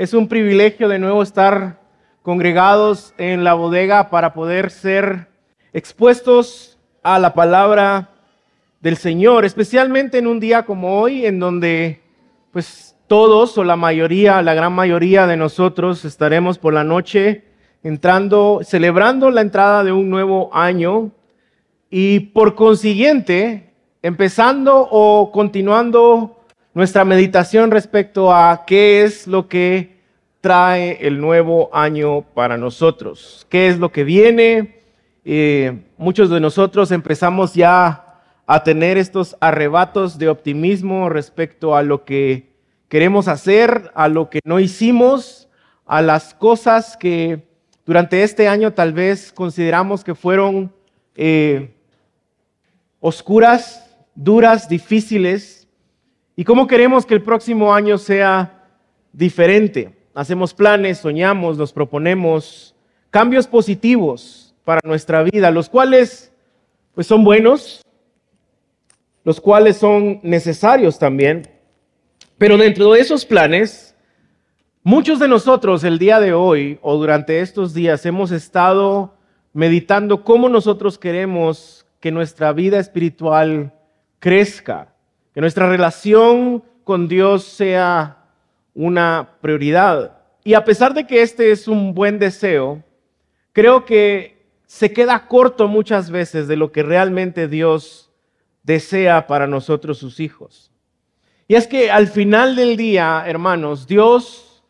Es un privilegio de nuevo estar congregados en la bodega para poder ser expuestos a la palabra del Señor, especialmente en un día como hoy, en donde pues todos o la mayoría, la gran mayoría de nosotros estaremos por la noche entrando, celebrando la entrada de un nuevo año y por consiguiente empezando o continuando nuestra meditación respecto a qué es lo que trae el nuevo año para nosotros, qué es lo que viene. Eh, muchos de nosotros empezamos ya a tener estos arrebatos de optimismo respecto a lo que queremos hacer, a lo que no hicimos, a las cosas que durante este año tal vez consideramos que fueron eh, oscuras, duras, difíciles, ¿Y cómo queremos que el próximo año sea diferente? Hacemos planes, soñamos, nos proponemos cambios positivos para nuestra vida, los cuales pues son buenos, los cuales son necesarios también. Pero dentro de esos planes, muchos de nosotros el día de hoy o durante estos días hemos estado meditando cómo nosotros queremos que nuestra vida espiritual crezca, que nuestra relación con Dios sea una prioridad. Y a pesar de que este es un buen deseo, creo que se queda corto muchas veces de lo que realmente Dios desea para nosotros sus hijos. Y es que al final del día, hermanos, Dios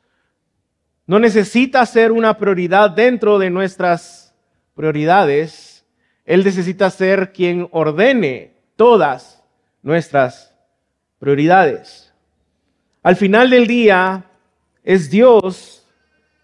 no necesita ser una prioridad dentro de nuestras prioridades. Él necesita ser quien ordene todas nuestras prioridades. Al final del día es Dios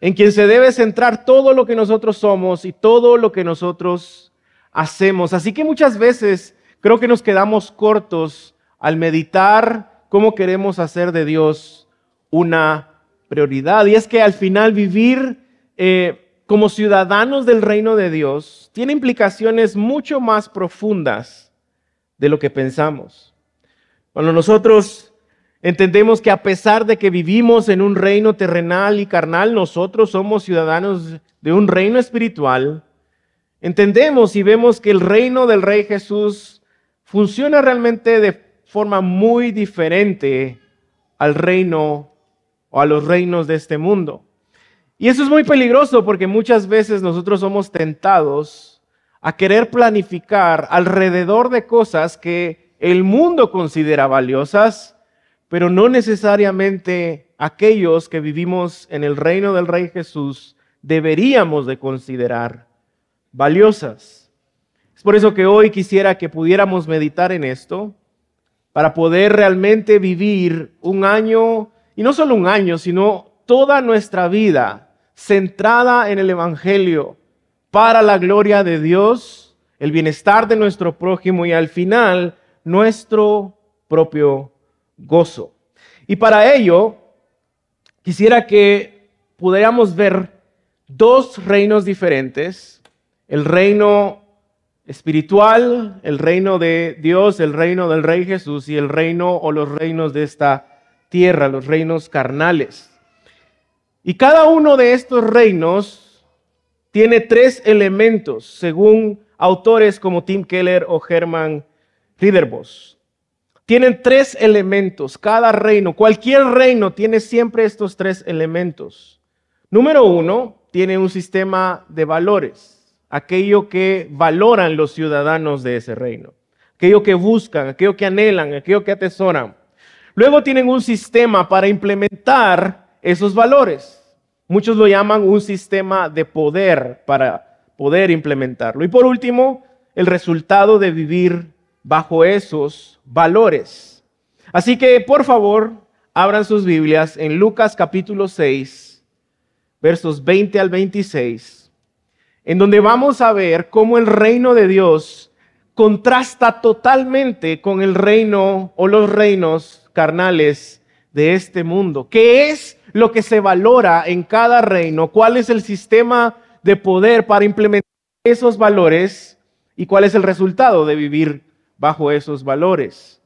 en quien se debe centrar todo lo que nosotros somos y todo lo que nosotros hacemos. Así que muchas veces creo que nos quedamos cortos al meditar cómo queremos hacer de Dios una prioridad. Y es que al final vivir eh, como ciudadanos del reino de Dios tiene implicaciones mucho más profundas de lo que pensamos. Cuando nosotros entendemos que a pesar de que vivimos en un reino terrenal y carnal, nosotros somos ciudadanos de un reino espiritual, entendemos y vemos que el reino del Rey Jesús funciona realmente de forma muy diferente al reino o a los reinos de este mundo. Y eso es muy peligroso porque muchas veces nosotros somos tentados a querer planificar alrededor de cosas que el mundo considera valiosas, pero no necesariamente aquellos que vivimos en el reino del Rey Jesús deberíamos de considerar valiosas. Es por eso que hoy quisiera que pudiéramos meditar en esto, para poder realmente vivir un año, y no solo un año, sino toda nuestra vida centrada en el Evangelio, para la gloria de Dios, el bienestar de nuestro prójimo y al final nuestro propio gozo. Y para ello, quisiera que pudiéramos ver dos reinos diferentes, el reino espiritual, el reino de Dios, el reino del Rey Jesús y el reino o los reinos de esta tierra, los reinos carnales. Y cada uno de estos reinos tiene tres elementos, según autores como Tim Keller o Herman Ridderbos. Tienen tres elementos, cada reino, cualquier reino tiene siempre estos tres elementos. Número uno, tiene un sistema de valores, aquello que valoran los ciudadanos de ese reino, aquello que buscan, aquello que anhelan, aquello que atesoran. Luego tienen un sistema para implementar esos valores. Muchos lo llaman un sistema de poder para poder implementarlo. Y por último, el resultado de vivir bajo esos valores. Así que por favor, abran sus Biblias en Lucas capítulo 6, versos 20 al 26, en donde vamos a ver cómo el reino de Dios contrasta totalmente con el reino o los reinos carnales de este mundo. ¿Qué es lo que se valora en cada reino? ¿Cuál es el sistema de poder para implementar esos valores? ¿Y cuál es el resultado de vivir bajo esos valores.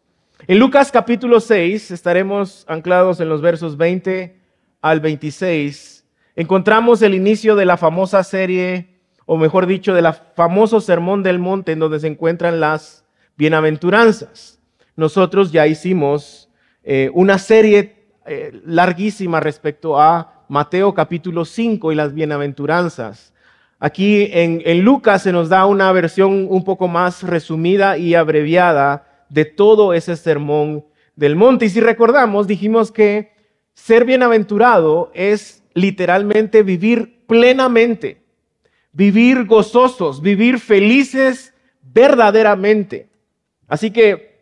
En Lucas capítulo 6 estaremos anclados en los versos 20 al 26, encontramos el inicio de la famosa serie, o mejor dicho, del famoso Sermón del Monte, en donde se encuentran las bienaventuranzas. Nosotros ya hicimos eh, una serie eh, larguísima respecto a Mateo capítulo 5 y las bienaventuranzas. Aquí en, Lucas se nos da una versión un poco más resumida y abreviada de todo ese sermón del monte. Y si recordamos, dijimos que ser bienaventurado es literalmente vivir plenamente, vivir gozosos, vivir felices verdaderamente. Así que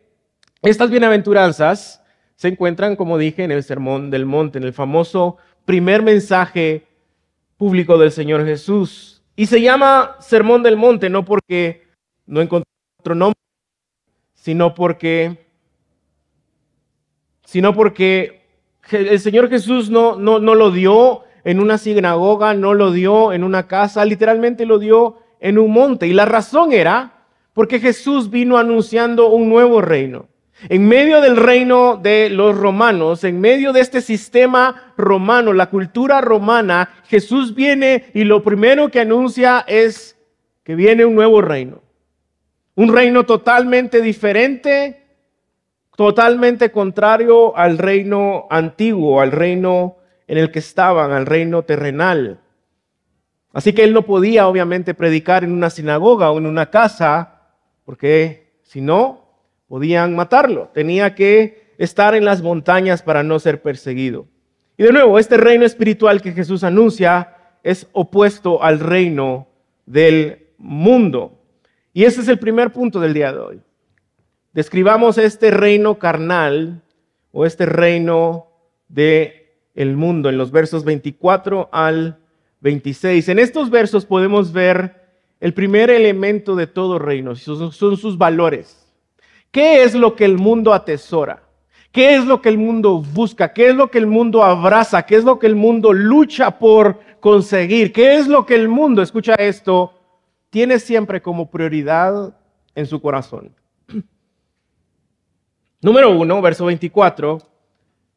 estas bienaventuranzas se encuentran, como dije, en el Sermón del Monte, en el famoso primer mensaje público del Señor Jesús. Y se llama Sermón del Monte, no porque no encontré otro nombre, sino porque, sino porque el Señor Jesús no, no, no lo dio en una sinagoga, no lo dio en una casa, literalmente lo dio en un monte. Y la razón era porque Jesús vino anunciando un nuevo reino. En medio del reino de los romanos, en medio de este sistema romano, la cultura romana, Jesús viene y lo primero que anuncia es que viene un nuevo reino. Un reino totalmente diferente, totalmente contrario al reino antiguo, al reino en el que estaban, al reino terrenal. Así que él no podía obviamente predicar en una sinagoga o en una casa, porque si no, podían matarlo. Tenía que estar en las montañas para no ser perseguido. Y de nuevo, este reino espiritual que Jesús anuncia es opuesto al reino del mundo. Y ese es el primer punto del día de hoy. Describamos este reino carnal o este reino de el mundo en los versos 24 al 26. En estos versos podemos ver el primer elemento de todo reino, son sus valores. ¿Qué es lo que el mundo atesora? ¿Qué es lo que el mundo busca? ¿Qué es lo que el mundo abraza? ¿Qué es lo que el mundo lucha por conseguir? ¿Qué es lo que el mundo, escucha esto, tiene siempre como prioridad en su corazón? Número uno, verso 24,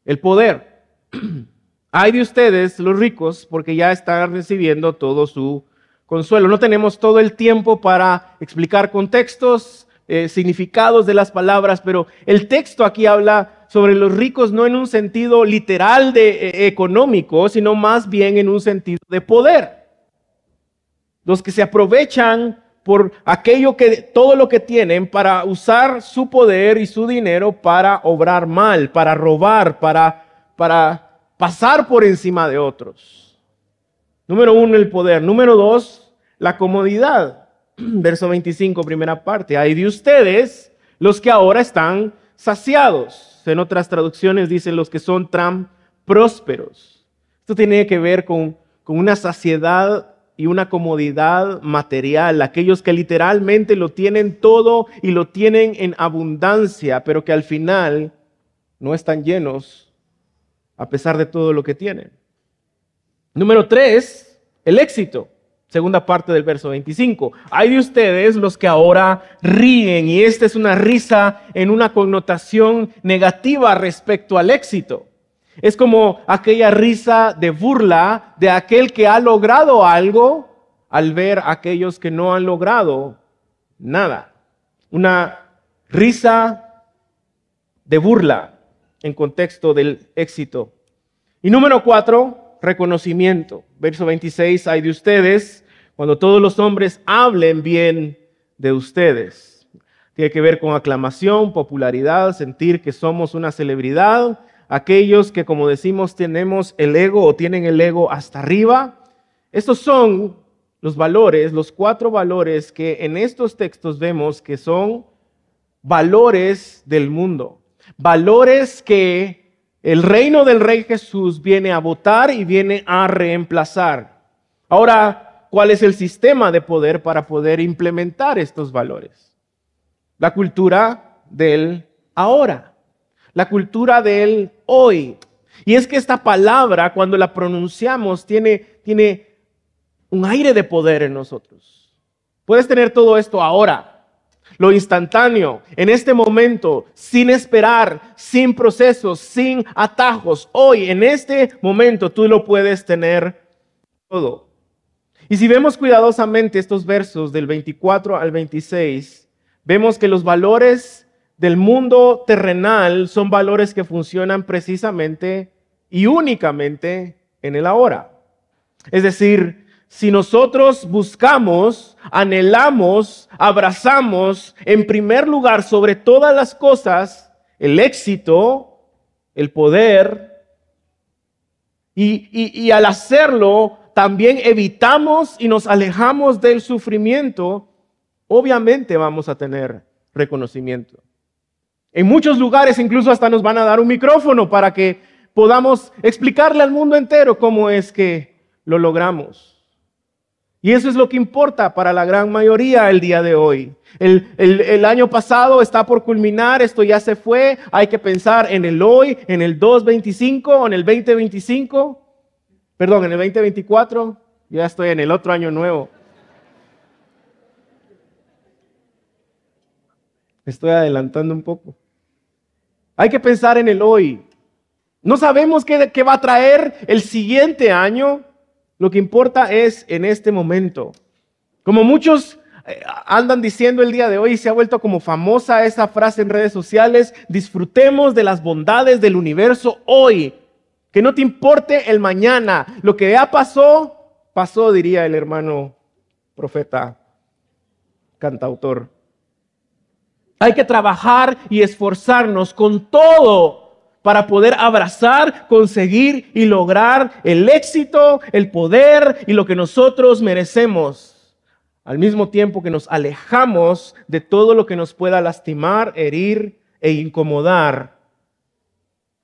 el poder. Hay de ustedes, los ricos, porque ya están recibiendo todo su consuelo. No tenemos todo el tiempo para explicar contextos, eh, significados de las palabras, pero el texto aquí habla sobre los ricos no en un sentido literal de eh, económico, sino más bien en un sentido de poder. Los que se aprovechan por aquello que todo lo que tienen para usar su poder y su dinero para obrar mal, para robar, para para pasar por encima de otros. Número uno, el poder. Número dos, la comodidad. verso 25, primera parte. Hay de ustedes los que ahora están saciados. En otras traducciones dicen los que son tan prósperos. Esto tiene que ver con, con una saciedad y una comodidad material, aquellos que literalmente lo tienen todo y lo tienen en abundancia, pero que al final no están llenos a pesar de todo lo que tienen. Número tres, el éxito. Segunda parte del verso 25. Hay de ustedes los que ahora ríen y esta es una risa en una connotación negativa respecto al éxito. Es como aquella risa de burla de aquel que ha logrado algo al ver a aquellos que no han logrado nada. Una risa de burla en contexto del éxito. Y número cuatro, reconocimiento. Verso 26, hay de ustedes cuando todos los hombres hablen bien de ustedes. Tiene que ver con aclamación, popularidad, sentir que somos una celebridad. Aquellos que, como decimos, tenemos el ego o tienen el ego hasta arriba. Estos son los valores, los cuatro valores que en estos textos vemos que son valores del mundo. Valores que el reino del Rey Jesús viene a votar y viene a reemplazar. Ahora, cuál es el sistema de poder para poder implementar estos valores. La cultura del ahora, la cultura del hoy. Y es que esta palabra, cuando la pronunciamos, tiene, tiene un aire de poder en nosotros. Puedes tener todo esto ahora, lo instantáneo, en este momento, sin esperar, sin procesos, sin atajos. Hoy, en este momento, tú lo puedes tener todo. Y si vemos cuidadosamente estos versos del 24 al 26, vemos que los valores del mundo terrenal son valores que funcionan precisamente y únicamente en el ahora. Es decir, si nosotros buscamos, anhelamos, abrazamos en primer lugar sobre todas las cosas el éxito, el poder, y, al hacerlo también evitamos y nos alejamos del sufrimiento, obviamente vamos a tener reconocimiento. En muchos lugares incluso hasta nos van a dar un micrófono para que podamos explicarle al mundo entero cómo es que lo logramos. Y eso es lo que importa para la gran mayoría el día de hoy. El, año pasado está por culminar, esto ya se fue, hay que pensar en el hoy, en el 225 o en el 2025, perdón, en el 2024, ya estoy en el otro año nuevo. estoy adelantando un poco. Hay que pensar en el hoy. No sabemos qué, qué va a traer el siguiente año. Lo que importa es en este momento. Como muchos eh, andan diciendo el día de hoy, se ha vuelto como famosa esa frase en redes sociales, disfrutemos de las bondades del universo hoy. Que no te importe el mañana. Lo que ya pasó, pasó, diría el hermano profeta, cantautor. Hay que trabajar y esforzarnos con todo para poder abrazar, conseguir y lograr el éxito, el poder y lo que nosotros merecemos. Al mismo tiempo que nos alejamos de todo lo que nos pueda lastimar, herir e incomodar.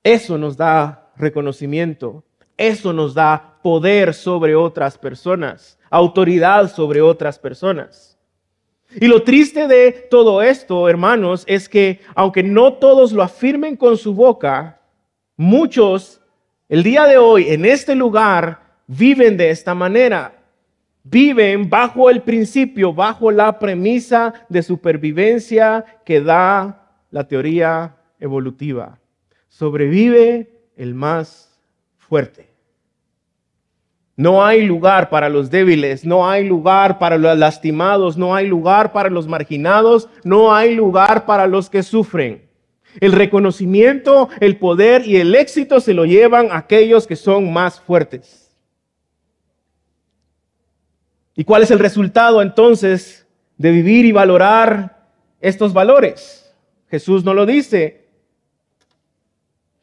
Eso nos da reconocimiento. Eso nos da poder sobre otras personas, autoridad sobre otras personas. Y lo triste de todo esto, hermanos, es que aunque no todos lo afirmen con su boca, muchos el día de hoy en este lugar viven de esta manera. Viven bajo el principio, bajo la premisa de supervivencia que da la teoría evolutiva. Sobrevive el más fuerte. No hay lugar para los débiles, no hay lugar para los lastimados, no hay lugar para los marginados, no hay lugar para los que sufren. El reconocimiento, el poder y el éxito se lo llevan aquellos que son más fuertes. ¿Y cuál es el resultado entonces de vivir y valorar estos valores? Jesús no lo dice.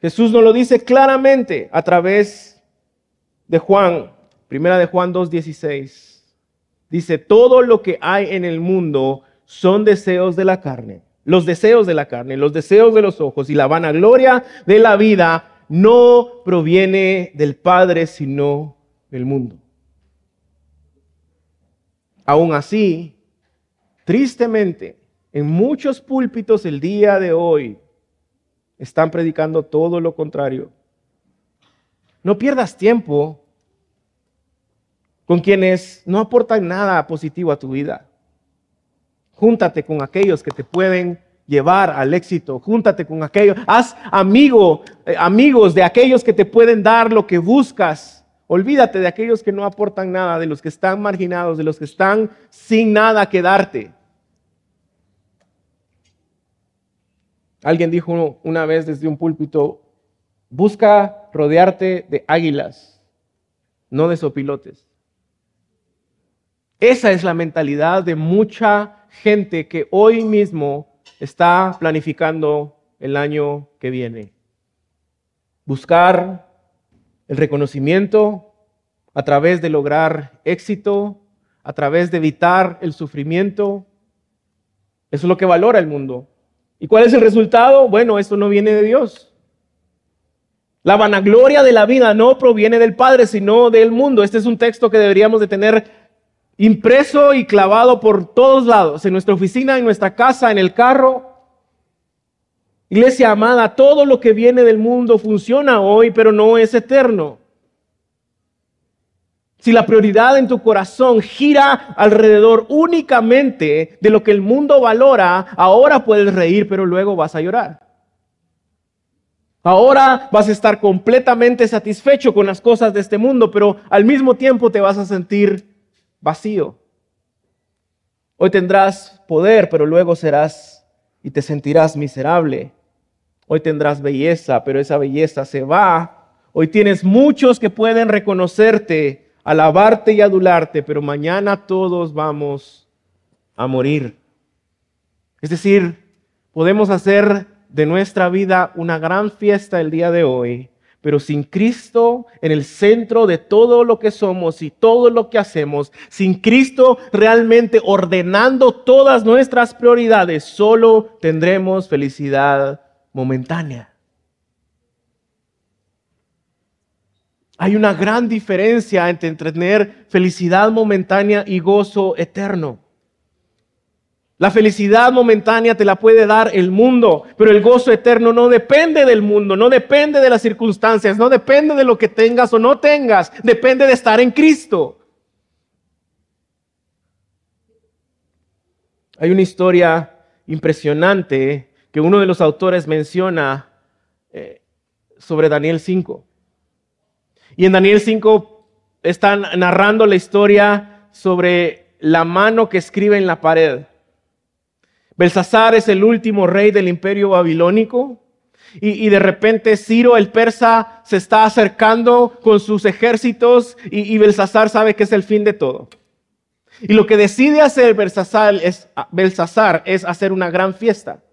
Jesús no lo dice claramente a través de Juan Primera de Juan 2.16 dice, todo lo que hay en el mundo son deseos de la carne, los deseos de la carne, los deseos de los ojos y la vanagloria de la vida no proviene del Padre, sino del mundo. Aún así, tristemente, en muchos púlpitos el día de hoy están predicando todo lo contrario. No pierdas tiempo con quienes no aportan nada positivo a tu vida. Júntate con aquellos que te pueden llevar al éxito. Júntate con aquellos. Haz amigo, eh, amigos de aquellos que te pueden dar lo que buscas. Olvídate de aquellos que no aportan nada, de los que están marginados, de los que están sin nada que darte. Alguien dijo una vez desde un púlpito, busca rodearte de águilas, no de sopilotes. Esa es la mentalidad de mucha gente que hoy mismo está planificando el año que viene. Buscar el reconocimiento a través de lograr éxito, a través de evitar el sufrimiento. Eso es lo que valora el mundo. ¿Y cuál es el resultado? Bueno, esto no viene de Dios. La vanagloria de la vida no proviene del Padre, sino del mundo. Este es un texto que deberíamos de tener impreso y clavado por todos lados, en nuestra oficina, en nuestra casa, en el carro. Iglesia amada, todo lo que viene del mundo funciona hoy, pero no es eterno. Si la prioridad en tu corazón gira alrededor únicamente de lo que el mundo valora, ahora puedes reír, pero luego vas a llorar. Ahora vas a estar completamente satisfecho con las cosas de este mundo, pero al mismo tiempo te vas a sentir vacío. Hoy tendrás poder, pero luego serás y te sentirás miserable. Hoy tendrás belleza, pero esa belleza se va. Hoy tienes muchos que pueden reconocerte, alabarte y adularte, pero mañana todos vamos a morir. Es decir, podemos hacer de nuestra vida una gran fiesta el día de hoy, pero sin Cristo en el centro de todo lo que somos y todo lo que hacemos, sin Cristo realmente ordenando todas nuestras prioridades, solo tendremos felicidad momentánea. Hay una gran diferencia entre tener felicidad momentánea y gozo eterno. La felicidad momentánea te la puede dar el mundo, pero el gozo eterno no depende del mundo, no depende de las circunstancias, no depende de lo que tengas o no tengas, depende de estar en Cristo. Hay una historia impresionante que uno de los autores menciona eh, sobre Daniel 5. Y en Daniel 5 están narrando la historia sobre la mano que escribe en la pared. Belsasar es el último rey del imperio babilónico. Y, de repente Ciro el persa se está acercando con sus ejércitos y, y Belsasar sabe que es el fin de todo. Y lo que decide hacer Belsasar es, Belsasar es hacer una gran fiesta.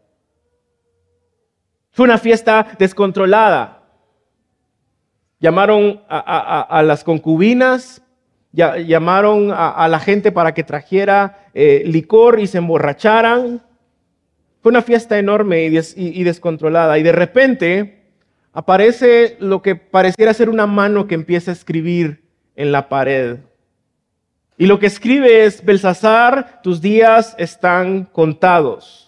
Fue una fiesta descontrolada. Llamaron a, las concubinas, llamaron a, la gente para que trajera eh, licor y se emborracharan. Fue una fiesta enorme y, descontrolada. Y de repente aparece lo que pareciera ser una mano que empieza a escribir en la pared. Y lo que escribe es, Belsasar, tus días están contados.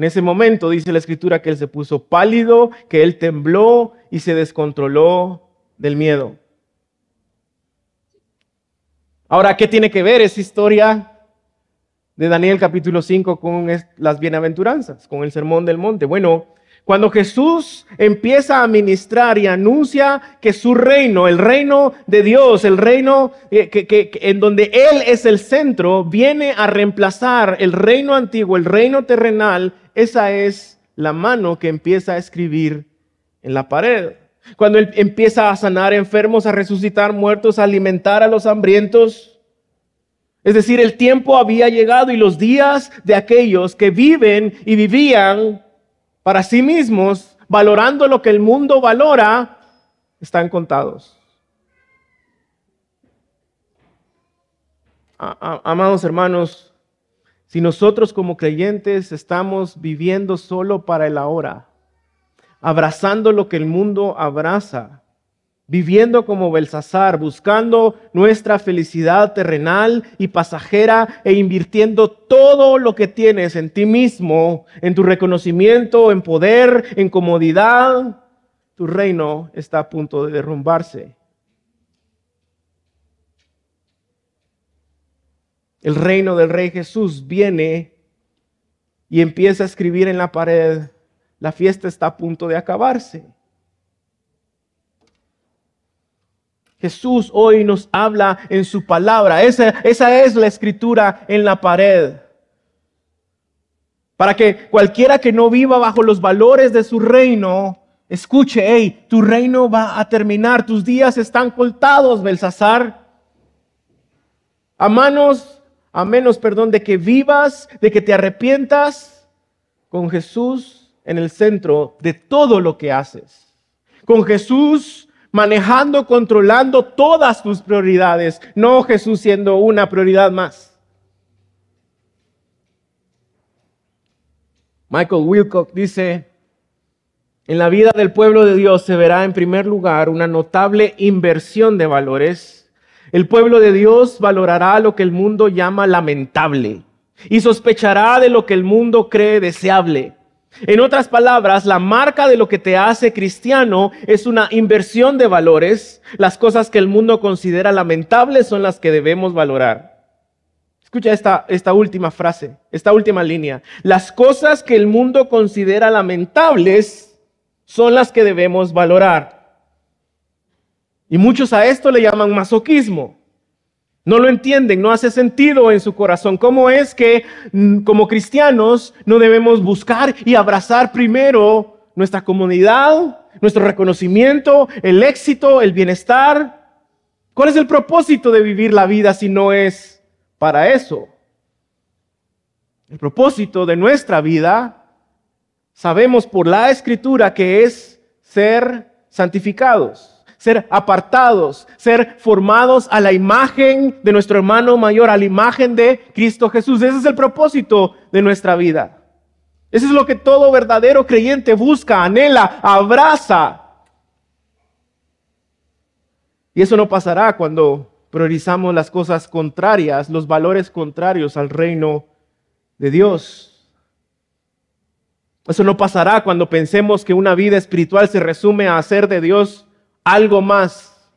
En ese momento dice la escritura que él se puso pálido, que él tembló y se descontroló del miedo. Ahora, ¿qué tiene que ver esa historia de Daniel capítulo 5 con las bienaventuranzas, con el sermón del monte. Bueno, cuando Jesús empieza a ministrar y anuncia que su reino, el reino de Dios, el reino que, en donde Él es el centro, viene a reemplazar el reino antiguo, el reino terrenal, esa es la mano que empieza a escribir en la pared. Cuando Él empieza a sanar enfermos, a resucitar muertos, a alimentar a los hambrientos, es decir, el tiempo había llegado y los días de aquellos que viven y vivían para sí mismos, valorando lo que el mundo valora, están contados. Amados hermanos, si nosotros como creyentes estamos viviendo solo para el ahora, abrazando lo que el mundo abraza, viviendo como Belsasar, buscando nuestra felicidad terrenal y pasajera e invirtiendo todo lo que tienes en ti mismo, en tu reconocimiento, en poder, en comodidad, tu reino está a punto de derrumbarse. El reino del Rey Jesús viene y empieza a escribir en la pared, la fiesta está a punto de acabarse. Jesús hoy nos habla en su palabra. Esa, esa es la escritura en la pared. Para que cualquiera que no viva bajo los valores de su reino, escuche, hey, tu reino va a terminar, tus días están cortados, Belsasar. A manos, a menos, perdón, de que vivas, de que te arrepientas con Jesús en el centro de todo lo que haces. Con Jesús manejando, controlando todas tus prioridades, no Jesús siendo una prioridad más. Michael Wilcock dice, en la vida del pueblo de Dios se verá en primer lugar una notable inversión de valores. El pueblo de Dios valorará lo que el mundo llama lamentable y sospechará de lo que el mundo cree deseable. En otras palabras, la marca de lo que te hace cristiano es una inversión de valores. Las cosas que el mundo considera lamentables son las que debemos valorar. Escucha esta, esta última frase, esta última línea. Las cosas que el mundo considera lamentables son las que debemos valorar. Y muchos a esto le llaman masoquismo. No lo entienden, no hace sentido en su corazón. ¿Cómo es que mm, como cristianos no debemos buscar y abrazar primero nuestra comunidad, nuestro reconocimiento, el éxito, el bienestar? ¿Cuál es el propósito de vivir la vida si no es para eso? El propósito de nuestra vida, sabemos por la escritura que es ser santificados ser apartados, ser formados a la imagen de nuestro hermano mayor, a la imagen de Cristo Jesús. Ese es el propósito de nuestra vida. Eso es lo que todo verdadero creyente busca, anhela, abraza. Y eso no pasará cuando priorizamos las cosas contrarias, los valores contrarios al reino de Dios. Eso no pasará cuando pensemos que una vida espiritual se resume a hacer de Dios algo más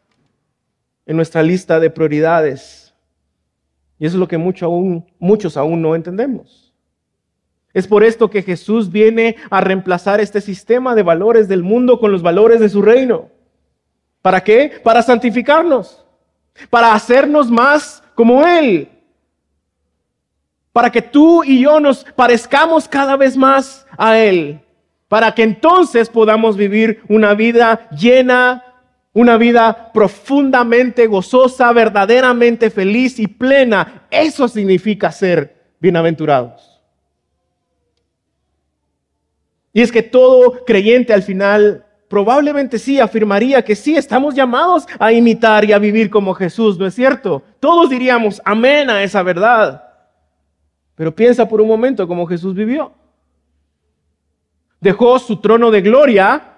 en nuestra lista de prioridades. Y eso es lo que aún, muchos aún no entendemos. Es por esto que Jesús viene a reemplazar este sistema de valores del mundo con los valores de su reino. ¿Para qué? Para santificarnos, para hacernos más como Él, para que tú y yo nos parezcamos cada vez más a Él, para que entonces podamos vivir una vida llena una vida profundamente gozosa, verdaderamente feliz y plena. Eso significa ser bienaventurados. Y es que todo creyente al final probablemente sí afirmaría que sí, estamos llamados a imitar y a vivir como Jesús, ¿no es cierto? Todos diríamos amén a esa verdad. Pero piensa por un momento cómo Jesús vivió. Dejó su trono de gloria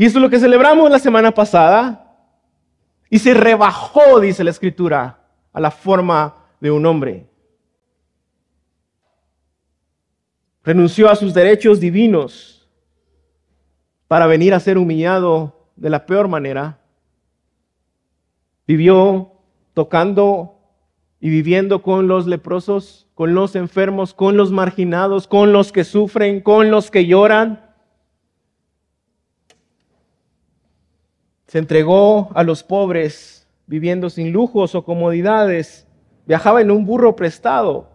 y eso es lo que celebramos la semana pasada. Y se rebajó, dice la escritura, a la forma de un hombre. Renunció a sus derechos divinos para venir a ser humillado de la peor manera. Vivió tocando y viviendo con los leprosos, con los enfermos, con los marginados, con los que sufren, con los que lloran. Se entregó a los pobres viviendo sin lujos o comodidades. Viajaba en un burro prestado.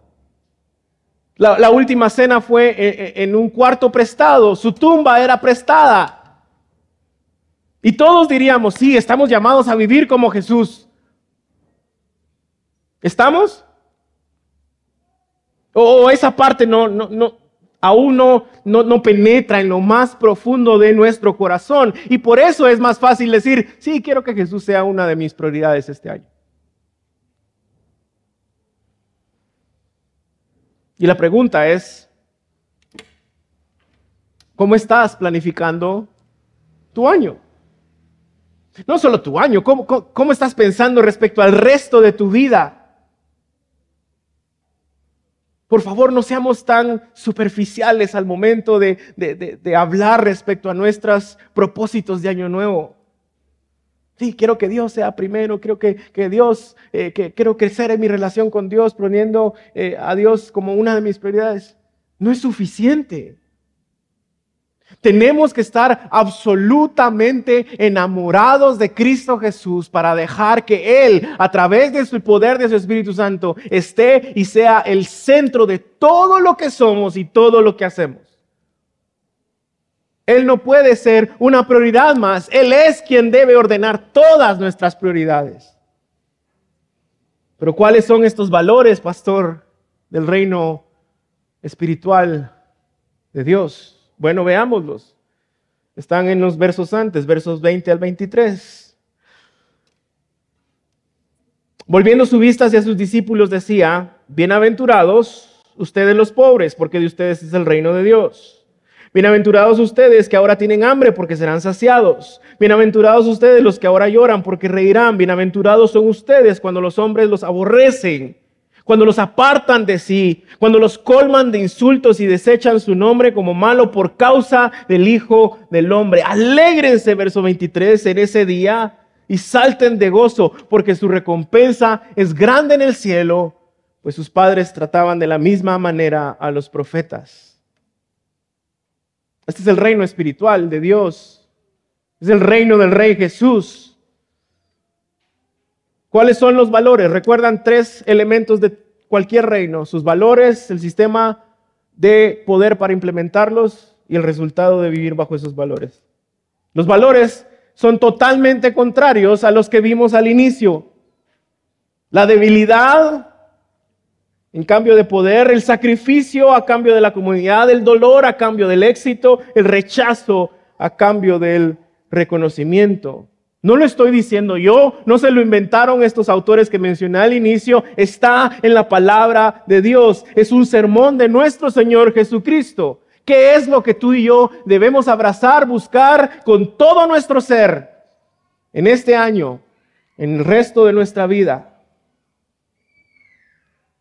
La, última cena fue en, en un cuarto prestado. Su tumba era prestada. Y todos diríamos, sí, estamos llamados a vivir como Jesús. ¿Estamos? O esa parte no, no, aún no, no, penetra en lo más profundo de nuestro corazón. Y por eso es más fácil decir, sí, quiero que Jesús sea una de mis prioridades este año. Y la pregunta es, ¿cómo estás planificando tu año? No solo tu año, ¿cómo, cómo estás pensando respecto al resto de tu vida? Por favor, no seamos tan superficiales al momento de, hablar respecto a nuestros propósitos de Año Nuevo. Sí, quiero que Dios sea primero, quiero que, Dios, eh, que, quiero crecer en mi relación con Dios, poniendo eh, a Dios como una de mis prioridades. No es suficiente. Tenemos que estar absolutamente enamorados de Cristo Jesús para dejar que Él, a través de su poder de su Espíritu Santo, esté y sea el centro de todo lo que somos y todo lo que hacemos. Él no puede ser una prioridad más. Él es quien debe ordenar todas nuestras prioridades. Pero ¿cuáles son estos valores, pastor, del reino espiritual de Dios? Bueno, veámoslos. Están en los versos antes, versos 20 al 23. Volviendo su vista hacia sus discípulos, decía, bienaventurados ustedes los pobres, porque de ustedes es el reino de Dios. Bienaventurados ustedes que ahora tienen hambre, porque serán saciados. Bienaventurados ustedes los que ahora lloran, porque reirán. Bienaventurados son ustedes cuando los hombres los aborrecen cuando los apartan de sí, cuando los colman de insultos y desechan su nombre como malo por causa del Hijo del Hombre. Alégrense, verso 23, en ese día y salten de gozo, porque su recompensa es grande en el cielo, pues sus padres trataban de la misma manera a los profetas. Este es el reino espiritual de Dios, es el reino del Rey Jesús. ¿Cuáles son los valores? Recuerdan tres elementos de cualquier reino, sus valores, el sistema de poder para implementarlos y el resultado de vivir bajo esos valores. Los valores son totalmente contrarios a los que vimos al inicio. La debilidad en cambio de poder, el sacrificio a cambio de la comunidad, el dolor a cambio del éxito, el rechazo a cambio del reconocimiento. No lo estoy diciendo yo, no se lo inventaron estos autores que mencioné al inicio, está en la palabra de Dios. Es un sermón de nuestro Señor Jesucristo. ¿Qué es lo que tú y yo debemos abrazar, buscar con todo nuestro ser en este año, en el resto de nuestra vida?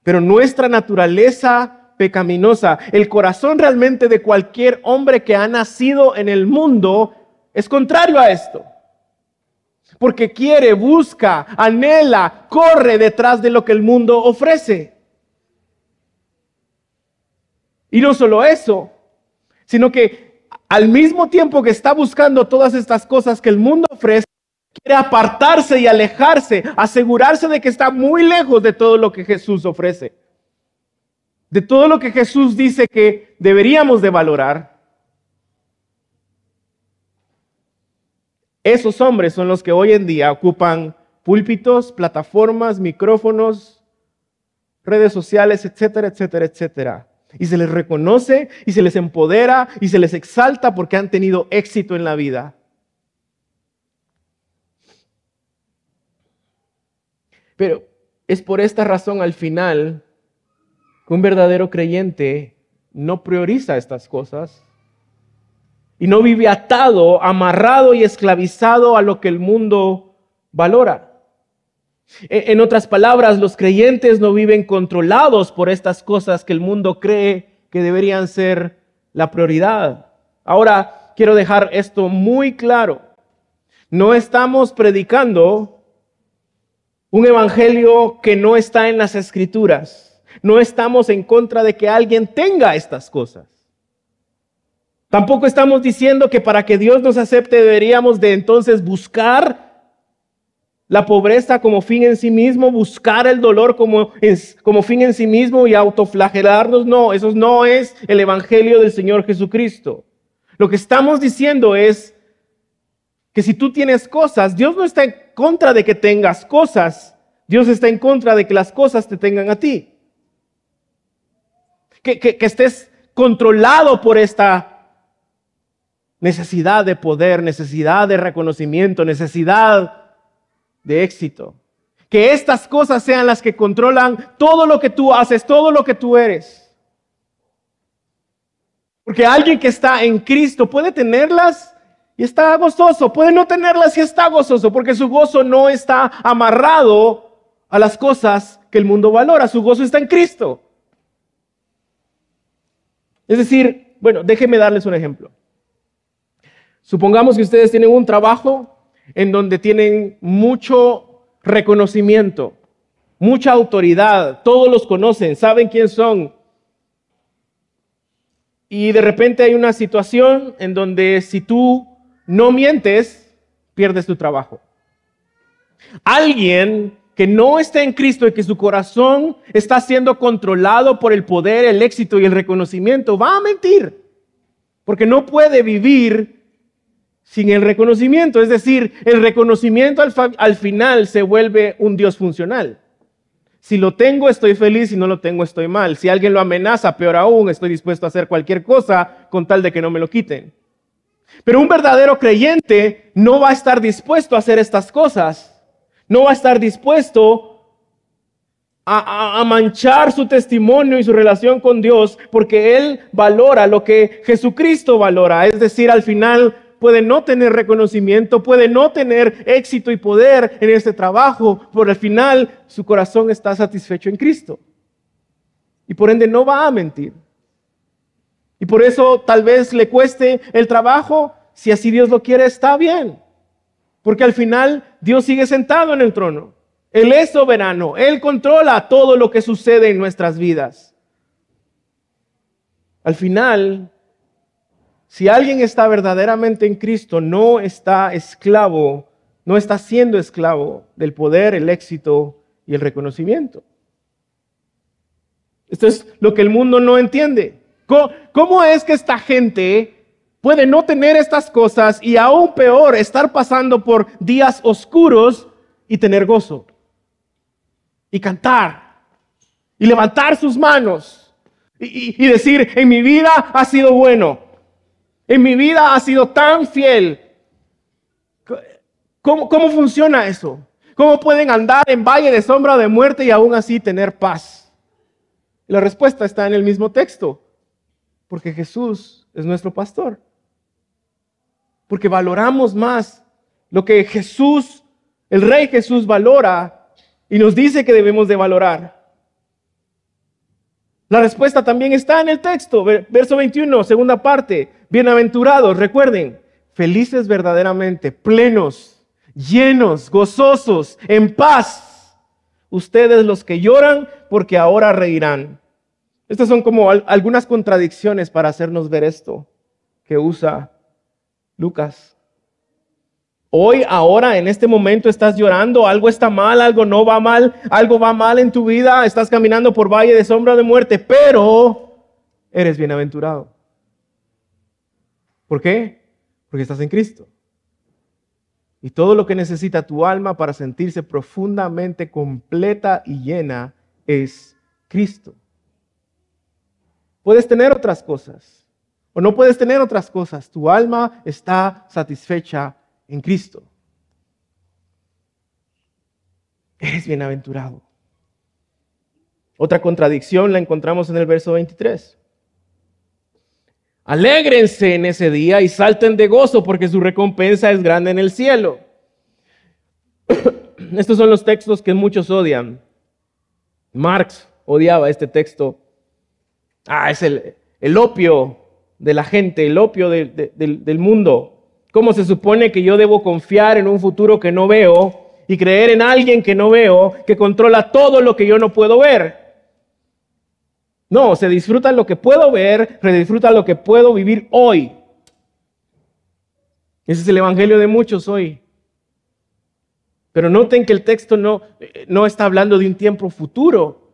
Pero nuestra naturaleza pecaminosa, el corazón realmente de cualquier hombre que ha nacido en el mundo, es contrario a esto. Porque quiere, busca, anhela, corre detrás de lo que el mundo ofrece. Y no solo eso, sino que al mismo tiempo que está buscando todas estas cosas que el mundo ofrece, quiere apartarse y alejarse, asegurarse de que está muy lejos de todo lo que Jesús ofrece. De todo lo que Jesús dice que deberíamos de valorar. Esos hombres son los que hoy en día ocupan púlpitos, plataformas, micrófonos, redes sociales, etcétera, etcétera, etcétera. Y se les reconoce y se les empodera y se les exalta porque han tenido éxito en la vida. Pero es por esta razón al final que un verdadero creyente no prioriza estas cosas y no vive atado, amarrado y esclavizado a lo que el mundo valora. E, en otras palabras, los creyentes no viven controlados por estas cosas que el mundo cree que deberían ser la prioridad. Ahora, quiero dejar esto muy claro. No estamos predicando un evangelio que no está en las escrituras. No estamos en contra de que alguien tenga estas cosas. Tampoco estamos diciendo que para que Dios nos acepte deberíamos de entonces buscar la pobreza como fin en sí mismo, buscar el dolor como, como fin en sí mismo y autoflagelarnos. No, eso no es el Evangelio del Señor Jesucristo. Lo que estamos diciendo es que si tú tienes cosas, Dios no está en contra de que tengas cosas, Dios está en contra de que las cosas te tengan a ti. Que, que, que estés controlado por esta necesidad de poder, necesidad de reconocimiento, necesidad de éxito. Que estas cosas sean las que controlan todo lo que tú haces, todo lo que tú eres. Porque alguien que está en Cristo puede tenerlas y está gozoso, puede no tenerlas y está gozoso, porque su gozo no está amarrado a las cosas que el mundo valora, su gozo está en Cristo. Es decir, bueno, déjenme darles un ejemplo. Supongamos que ustedes tienen un trabajo en donde tienen mucho reconocimiento, mucha autoridad, todos los conocen, saben quién son. Y de repente hay una situación en donde si tú no mientes, pierdes tu trabajo. Alguien que no está en Cristo y que su corazón está siendo controlado por el poder, el éxito y el reconocimiento, va a mentir, porque no puede vivir sin el reconocimiento. Es decir, el reconocimiento al, final se vuelve un Dios funcional. Si lo tengo, estoy feliz, si no lo tengo, estoy mal. Si alguien lo amenaza, peor aún, estoy dispuesto a hacer cualquier cosa con tal de que no me lo quiten. Pero un verdadero creyente no va a estar dispuesto a hacer estas cosas. No va a estar dispuesto a, manchar su testimonio y su relación con Dios porque Él valora lo que Jesucristo valora. Es decir, al final puede no tener reconocimiento, puede no tener éxito y poder en este trabajo, pero al final su corazón está satisfecho en Cristo. y por ende no va a mentir. Y por eso tal vez le cueste el trabajo, si así Dios lo quiere, está bien. Porque al final Dios sigue sentado en el trono. Él es soberano, Él controla todo lo que sucede en nuestras vidas. Al final, si alguien está verdaderamente en Cristo, no está esclavo, no está siendo esclavo del poder, el éxito y el reconocimiento. Esto es lo que el mundo no entiende. ¿Cómo, es que esta gente puede no tener estas cosas y aún peor estar pasando por días oscuros y tener gozo? Y cantar y levantar sus manos y, decir, en mi vida ha sido bueno, en mi vida ha sido tan fiel. ¿Cómo, cómo funciona eso? ¿Cómo pueden andar en valle de sombra de muerte y aún así tener paz? la respuesta está en el mismo texto. Porque Jesús es nuestro pastor. Porque valoramos más lo que Jesús, el Rey Jesús valora y nos dice que debemos de valorar. La respuesta también está en el texto, verso 21, segunda parte. Bienaventurados, recuerden, felices verdaderamente, plenos, llenos, gozosos, en paz. Ustedes los que lloran, porque ahora reirán. Estas son como algunas contradicciones para hacernos ver esto que usa Lucas. Hoy, ahora, en este momento estás llorando, algo está mal, algo no va mal, algo va mal en tu vida, estás caminando por valle de sombra de muerte, pero eres bienaventurado. ¿Por qué? Porque estás en Cristo. Y todo lo que necesita tu alma para sentirse profundamente completa y llena es Cristo. Puedes tener otras cosas o no puedes tener otras cosas. Tu alma está satisfecha en Cristo. Eres bienaventurado. Otra contradicción la encontramos en el verso 23. Alégrense en ese día y salten de gozo porque su recompensa es grande en el cielo. Estos son los textos que muchos odian. Marx odiaba este texto Ah, es el, opio de la gente, el opio del, del mundo. ¿Cómo se supone que yo debo confiar en un futuro que no veo y creer en alguien que no veo, que controla todo lo que yo no puedo ver? No, se disfruta lo que puedo ver, se disfruta lo que puedo vivir hoy. Ese es el evangelio de muchos hoy. Pero noten que el texto no, no está hablando de un tiempo futuro.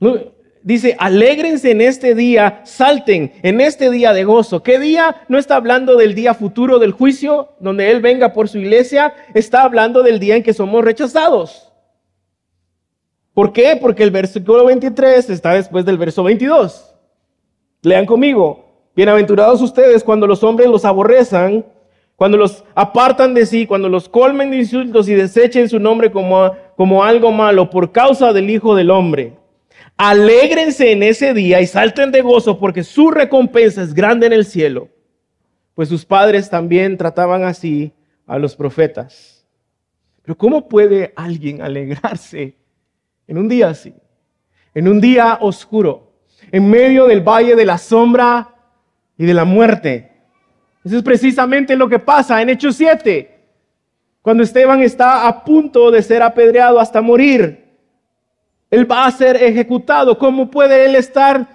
No, dice, alégrense en este día, salten en este día de gozo. ¿Qué día? No está hablando del día futuro del juicio, donde Él venga por su iglesia, está hablando del día en que somos rechazados. ¿Por qué? Porque el versículo 23 está después del verso 22. Lean conmigo. Bienaventurados ustedes cuando los hombres los aborrezan, cuando los apartan de sí, cuando los colmen de insultos y desechen su nombre como, como algo malo por causa del Hijo del Hombre. Alégrense en ese día y salten de gozo porque su recompensa es grande en el cielo. Pues sus padres también trataban así a los profetas. Pero ¿cómo puede alguien alegrarse en un día así? En un día oscuro, en medio del valle de la sombra y de la muerte. Eso es precisamente lo que pasa en Hechos 7, cuando Esteban está a punto de ser apedreado hasta morir. Él va a ser ejecutado. ¿Cómo puede él estar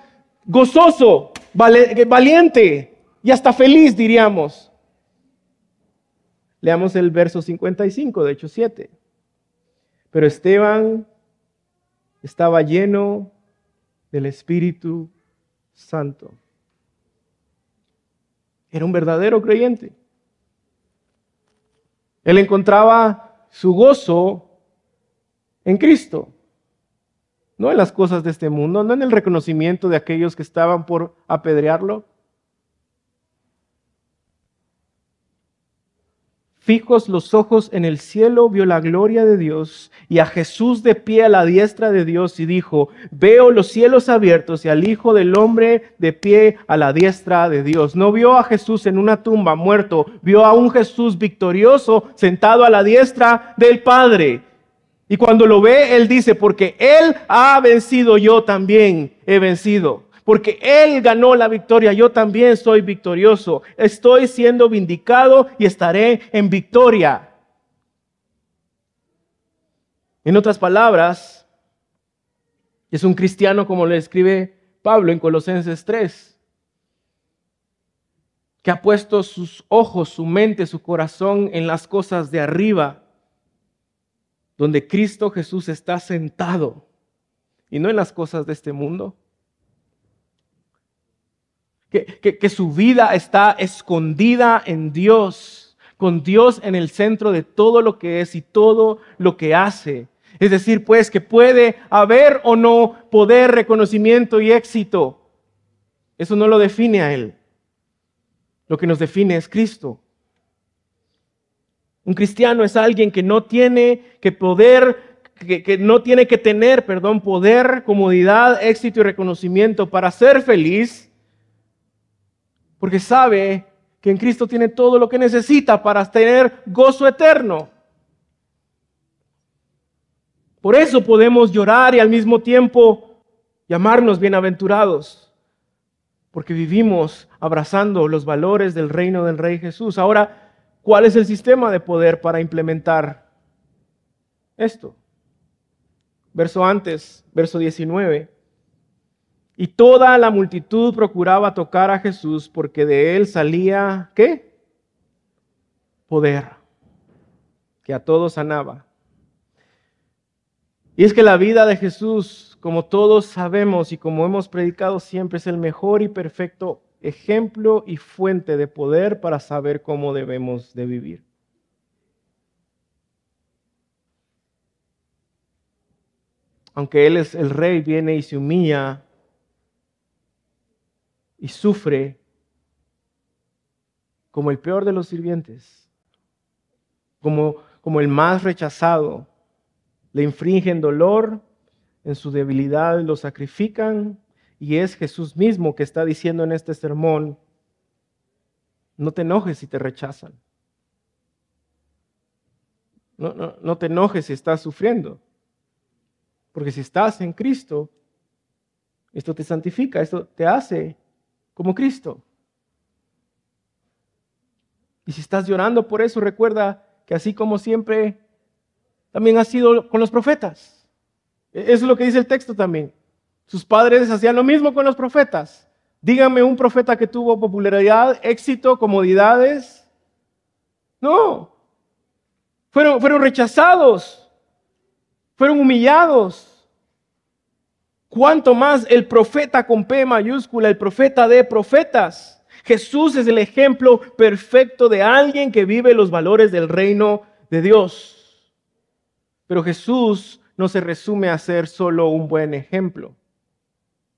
gozoso, valiente y hasta feliz, diríamos? Leamos el verso 55 de Hechos 7. Pero Esteban estaba lleno del Espíritu Santo. Era un verdadero creyente. Él encontraba su gozo en Cristo no en las cosas de este mundo, no en el reconocimiento de aquellos que estaban por apedrearlo. Fijos los ojos en el cielo, vio la gloria de Dios y a Jesús de pie a la diestra de Dios y dijo, veo los cielos abiertos y al Hijo del Hombre de pie a la diestra de Dios. No vio a Jesús en una tumba muerto, vio a un Jesús victorioso sentado a la diestra del Padre. Y cuando lo ve, él dice, porque él ha vencido, yo también he vencido. Porque él ganó la victoria, yo también soy victorioso. Estoy siendo vindicado y estaré en victoria. En otras palabras, es un cristiano como le escribe Pablo en Colosenses 3, que ha puesto sus ojos, su mente, su corazón en las cosas de arriba, donde Cristo Jesús está sentado y no en las cosas de este mundo. Que, que, su vida está escondida en Dios, con Dios en el centro de todo lo que es y todo lo que hace. Es decir, pues que puede haber o no poder, reconocimiento y éxito. Eso no lo define a Él. Lo que nos define es Cristo. Un cristiano es alguien que no tiene que poder, que, no tiene que tener, perdón, poder, comodidad, éxito y reconocimiento para ser feliz, porque sabe que en Cristo tiene todo lo que necesita para tener gozo eterno. Por eso podemos llorar y al mismo tiempo llamarnos bienaventurados, porque vivimos abrazando los valores del reino del Rey Jesús. Ahora, ¿cuál es el sistema de poder para implementar esto? Verso antes, verso 19. Y toda la multitud procuraba tocar a Jesús porque de él salía, ¿qué? Poder, que a todos sanaba. Y es que la vida de Jesús, como todos sabemos y como hemos predicado siempre, es el mejor y perfecto ejemplo y fuente de poder para saber cómo debemos de vivir. Aunque Él es el rey, viene y se humilla y sufre como el peor de los sirvientes, como, como el más rechazado, le infringen dolor, en su debilidad lo sacrifican y es Jesús mismo que está diciendo en este sermón, no te enojes si te rechazan. No, no, no te enojes si estás sufriendo. Porque si estás en Cristo, esto te santifica, esto te hace como Cristo. Y si estás llorando por eso, recuerda que así como siempre también ha sido con los profetas. E-, eso es lo que dice el texto también. Sus padres hacían lo mismo con los profetas. Díganme un profeta que tuvo popularidad, éxito, comodidades. No. Fueron, fueron rechazados. Fueron humillados. Cuanto más el profeta con P mayúscula, el profeta de profetas. Jesús es el ejemplo perfecto de alguien que vive los valores del reino de Dios. Pero Jesús no se resume a ser solo un buen ejemplo.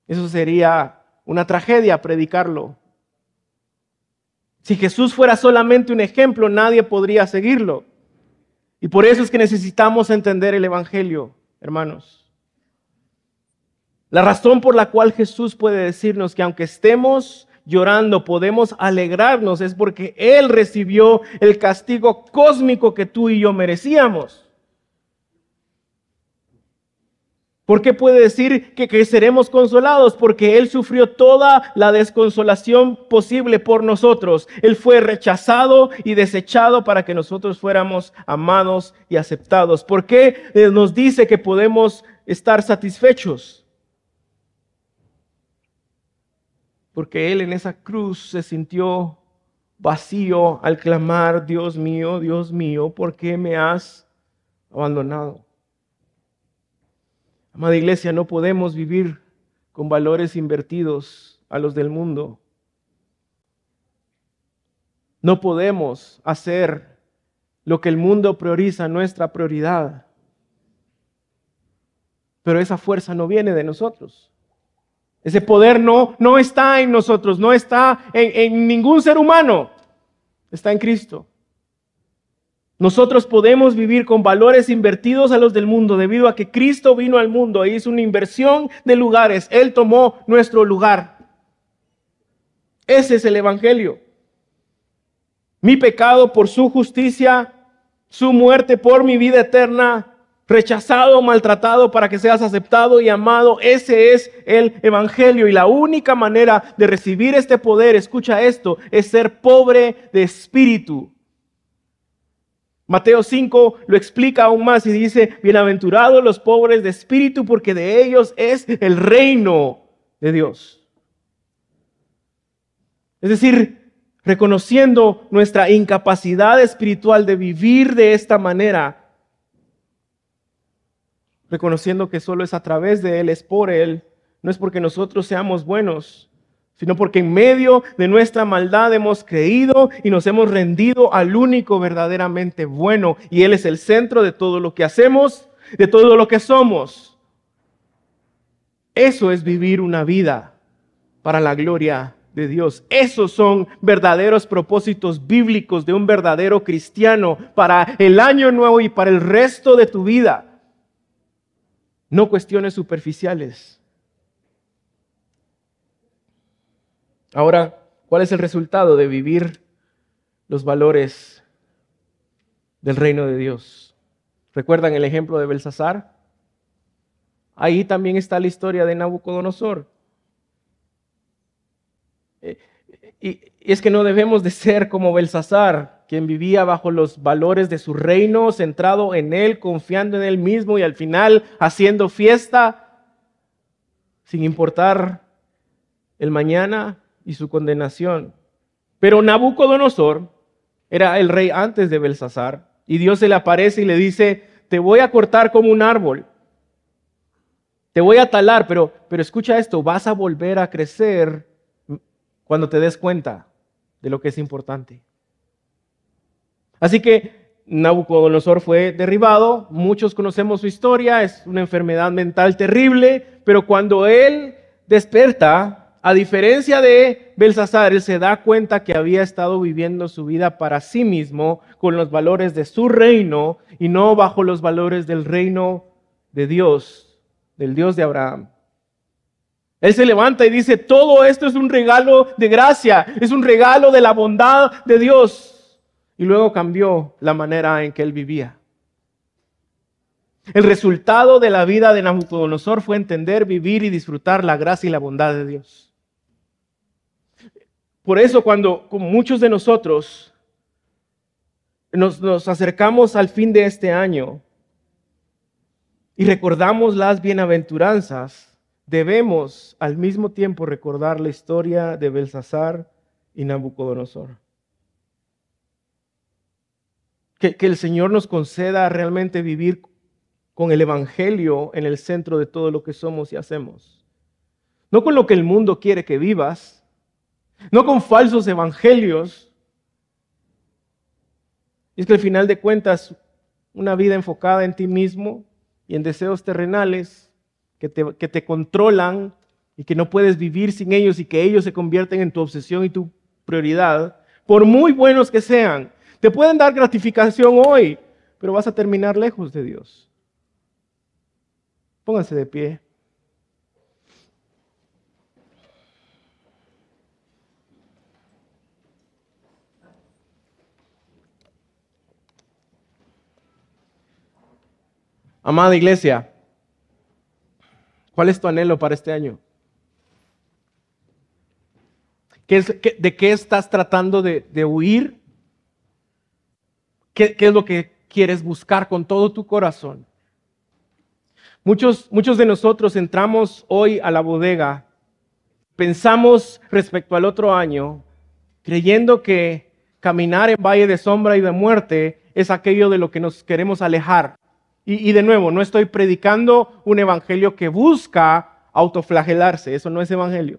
Eso sería una tragedia predicarlo. Si Jesús fuera solamente un ejemplo, nadie podría seguirlo. Y por eso es que necesitamos entender el Evangelio, hermanos. La razón por la cual Jesús puede decirnos que aunque estemos llorando podemos alegrarnos es porque Él recibió el castigo cósmico que tú y yo merecíamos. ¿Por qué puede decir que, seremos consolados? Porque Él sufrió toda la desconsolación posible por nosotros. Él fue rechazado y desechado para que nosotros fuéramos amados y aceptados. ¿Por qué eh, nos dice que podemos estar satisfechos? Porque Él en esa cruz se sintió vacío al clamar, Dios mío, Dios mío, ¿por qué me has abandonado? Amada iglesia, no podemos vivir con valores invertidos a los del mundo. No podemos hacer lo que el mundo prioriza, nuestra prioridad. Pero esa fuerza no viene de nosotros. Ese poder no, no está en nosotros, no está en, en ningún ser humano, está en Cristo. Nosotros podemos vivir con valores invertidos a los del mundo debido a que Cristo vino al mundo e hizo una inversión de lugares. Él tomó nuestro lugar. Ese es el Evangelio. Mi pecado por su justicia, su muerte por mi vida eterna, rechazado, maltratado para que seas aceptado y amado. Ese es el Evangelio. Y la única manera de recibir este poder, escucha esto, es ser pobre de espíritu. Mateo 5 lo explica aún más y dice, bienaventurados los pobres de espíritu porque de ellos es el reino de Dios. Es decir, reconociendo nuestra incapacidad espiritual de vivir de esta manera, reconociendo que solo es a través de Él, es por Él, no es porque nosotros seamos buenos, sino porque en medio de nuestra maldad hemos creído y nos hemos rendido al único verdaderamente bueno, y Él es el centro de todo lo que hacemos, de todo lo que somos. Eso es vivir una vida para la gloria de Dios. Esos son verdaderos propósitos bíblicos de un verdadero cristiano para el año nuevo y para el resto de tu vida no cuestiones superficiales. Ahora, ¿cuál es el resultado de vivir los valores del reino de Dios? ¿Recuerdan el ejemplo de Belsasar? Ahí también está la historia de Nabucodonosor. Eh, y es que no debemos de ser como Belsasar, quien vivía bajo los valores de su reino, centrado en él, confiando en él mismo y al final haciendo fiesta sin importar el mañana y su condenación. Pero Nabucodonosor era el rey antes de Belsasar y Dios se le aparece y le dice, te voy a cortar como un árbol, te voy a talar, pero, pero escucha esto, vas a volver a crecer cuando te des cuenta de lo que es importante. Así que Nabucodonosor fue derribado, muchos conocemos su historia, es una enfermedad mental terrible, pero cuando él desperta, a diferencia de Belsasar, él se da cuenta que había estado viviendo su vida para sí mismo, con los valores de su reino y no bajo los valores del reino de Dios, del Dios de Abraham. Él se levanta y dice, todo esto es un regalo de gracia, es un regalo de la bondad de Dios y luego cambió la manera en que él vivía. El resultado de la vida de Nabucodonosor fue entender, vivir y disfrutar la gracia y la bondad de Dios. Por eso cuando muchos de nosotros nos, nos acercamos al fin de este año y recordamos las bienaventuranzas, debemos al mismo tiempo recordar la historia de Belsasar y Nabucodonosor. Que, el Señor nos conceda realmente vivir con el Evangelio en el centro de todo lo que somos y hacemos. No con lo que el mundo quiere que vivas, no con falsos evangelios. Y es que al final de cuentas, una vida enfocada en ti mismo y en deseos terrenales que te, que te controlan y que no puedes vivir sin ellos y que ellos se convierten en tu obsesión y tu prioridad, por muy buenos que sean, te pueden dar gratificación hoy, pero vas a terminar lejos de Dios. Pónganse de pie. Amada iglesia, ¿cuál es tu anhelo para este año? ¿De qué estás tratando de, huir ¿Qué, es lo que quieres buscar con todo tu corazón? Muchos, muchos de nosotros entramos hoy a la bodega, pensamos respecto al otro año, creyendo que caminar en valle de sombra y de muerte es aquello de lo que nos queremos alejar. Y, de nuevo, no estoy predicando un evangelio que busca autoflagelarse, eso no es evangelio.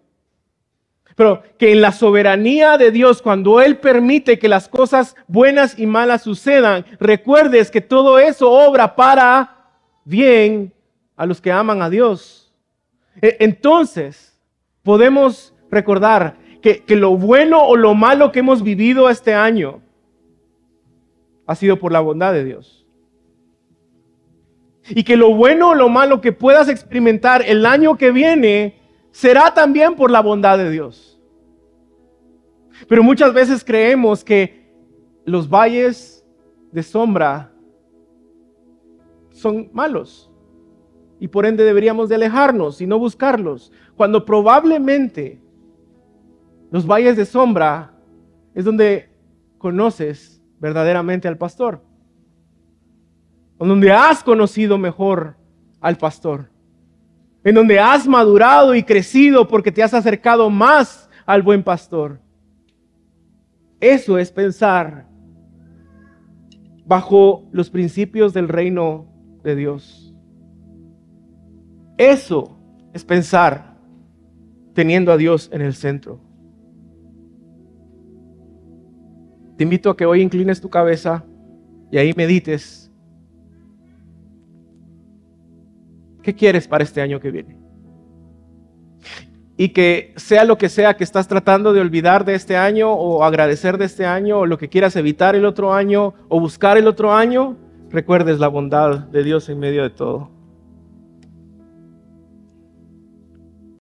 Pero que en la soberanía de Dios, cuando Él permite que las cosas buenas y malas sucedan, recuerdes que todo eso obra para bien a los que aman a Dios. E, entonces, podemos recordar que lo bueno o lo malo que hemos vivido este año ha sido por la bondad de Dios. Y que lo bueno o lo malo que puedas experimentar el año que viene será también por la bondad de Dios. Pero muchas veces creemos que los valles de sombra son malos. Y por ende deberíamos de alejarnos y no buscarlos. Cuando probablemente los valles de sombra es donde conoces verdaderamente al pastor. O donde has conocido mejor al pastor. En donde has madurado y crecido porque te has acercado más al buen pastor. Eso es pensar bajo los principios del reino de Dios. Eso es pensar teniendo a Dios en el centro. Te invito a que hoy inclines tu cabeza y ahí medites. ¿Qué quieres para este año que viene? Y que sea lo que sea que estás tratando de olvidar de este año o agradecer de este año o lo que quieras evitar el otro año o buscar el otro año, recuerdes la bondad de Dios en medio de todo.